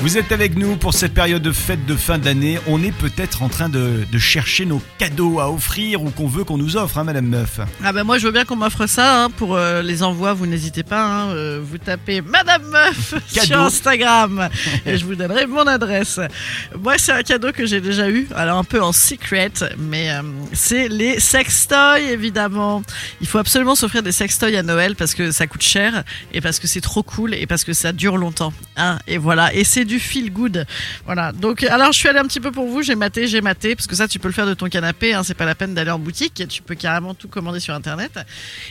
Vous êtes avec nous pour cette période de fête de fin d'année. On est peut-être en train de, de chercher nos cadeaux à offrir ou qu'on veut qu'on nous offre, hein, Madame Meuf. Ah bah moi je veux bien qu'on m'offre ça hein, pour euh, les envois, vous n'hésitez pas, hein, euh, vous tapez Madame Meuf sur. Instagram et je vous donnerai mon adresse. Moi c'est un cadeau que j'ai déjà eu, alors un peu en secret, mais euh, c'est les sextoys évidemment. Il faut absolument s'offrir des sextoys à Noël parce que ça coûte cher et parce que c'est trop cool et parce que ça dure longtemps. Et voilà, et c'est du feel good. Voilà, donc alors je suis allée un petit peu pour vous, j'ai maté, j'ai maté, parce que ça tu peux le faire de ton canapé, hein, c'est pas la peine d'aller en boutique, tu peux carrément tout commander sur internet.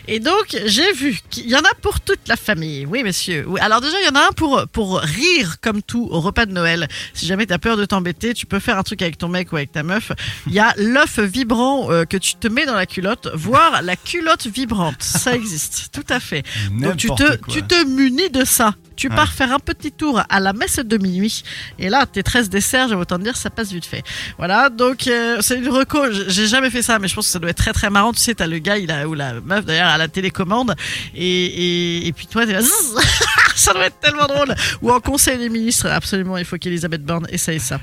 Et donc j'ai vu qu'il y en a pour toute la famille, oui messieurs. Oui, alors déjà il y en a un pour, pour rire comme tout au repas de Noël. Si jamais tu as peur de t'embêter, tu peux faire un truc avec ton mec ou avec ta meuf. Il y a l'œuf vibrant euh, que tu te mets dans la culotte, voire la culotte vibrante, ça existe, tout à fait. Donc tu te, quoi. tu te munis de ça. Tu Ouais. pars faire un petit tour à la messe de minuit. Et là, tes 13 desserts, j'ai autant te dire, ça passe vite fait. Voilà, donc euh, c'est une reco. J'ai jamais fait ça, mais je pense que ça doit être très très marrant. Tu sais, t'as le gars, il a, ou la meuf d'ailleurs, à la télécommande. Et, et, et puis toi, t'es là, ça doit être tellement drôle. Ou en conseil des ministres, absolument, il faut qu'Elisabeth Borne essaye ça.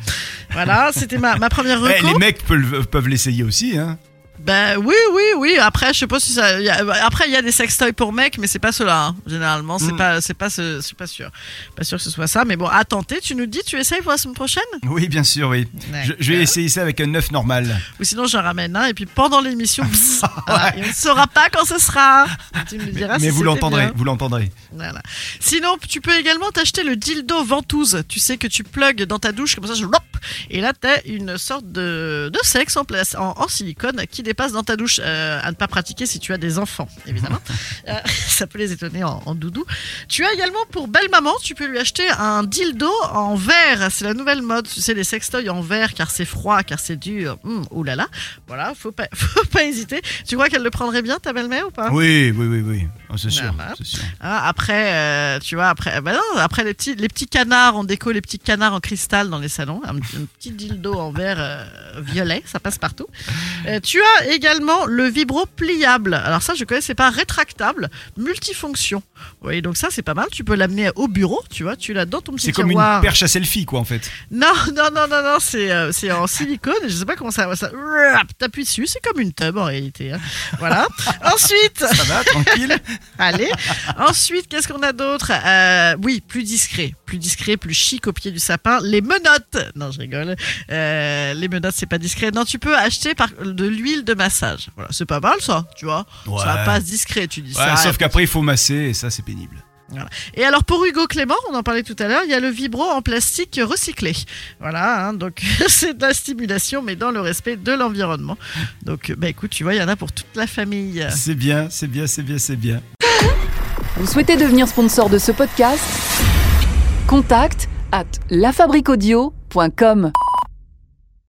Voilà, c'était ma, ma première Eh, reco. les mecs peuvent, peuvent l'essayer aussi. Hein. Ben oui, oui, oui. Après, je sais pas si ça. y a- après, il y a des sextoys pour mecs, mais c'est pas cela. hein. Généralement, c'est Mm. pas, c'est pas, ce- suis pas sûr, pas sûr que ce soit ça. Mais bon, à tenter. Tu nous dis, tu essayes pour la semaine prochaine? Oui, bien sûr, oui. Je, je vais essayer ça avec un œuf normal. Ou sinon, j'en ramène un et puis pendant l'émission, pss, voilà, on ne saura pas quand ce sera. Tu me diras Mais vous c'était l'entendrez, bien. vous l'entendrez. Voilà. Sinon, tu peux également t'acheter le dildo ventouse. Tu sais que tu plugues dans ta douche comme ça, je et là t'as une sorte de, sexe en, place, en, silicone qui dépasse dans ta douche. Euh, à ne pas pratiquer si tu as des enfants, évidemment. ça peut les étonner en, en doudou. Tu as également pour belle maman, tu peux lui acheter un dildo en verre. C'est la nouvelle mode. Tu sais, les sextoys en verre car c'est froid, car c'est dur. Ouh là là. Voilà, faut pas, faut pas hésiter. Tu crois qu'elle le prendrait bien, ta belle-mère ou pas? Oui, oui, oui, oui. Oh, c'est sûr. Hein, après, euh, tu vois, après, bah non, après les petits, les petits canards, on déco les petits canards en cristal dans les salons. Un, un petit dildo en verre euh, violet, ça passe partout. Euh, tu as également le vibro pliable. Alors ça, je connaissais pas, rétractable, multifonction. Oui, donc ça, c'est pas mal. Tu peux l'amener au bureau, tu vois, tu l'as dans ton petit C'est comme une perche à selfie, quoi, en fait. Non, non, non, non, non, c'est euh, c'est en silicone. Je sais pas comment ça. ça T'appuies dessus, c'est comme une tub en réalité. hein. Voilà. Ensuite. Ça va, tranquille Allez. Ensuite, qu'est-ce qu'on a d'autre? Euh, Oui, plus discret, plus discret, plus chic au pied du sapin. Les menottes. Non, je rigole. Euh, les menottes, c'est pas discret. Non, tu peux acheter par de l'huile de massage. Voilà, c'est pas mal ça, tu vois. Ouais. Ça passe discret, tu dis Ouais, ça. sauf qu'après, il faut masser et ça, c'est pénible. Et alors pour Hugo Clément, on en parlait tout à l'heure, il y a le vibro en plastique recyclé. Voilà, hein, donc c'est de la stimulation, mais dans le respect de l'environnement. Donc, bah écoute, tu vois, il y en a pour toute la famille. C'est bien, c'est bien, c'est bien, c'est bien. Vous souhaitez devenir sponsor de ce podcast? Contact à lafabriquaudio.com.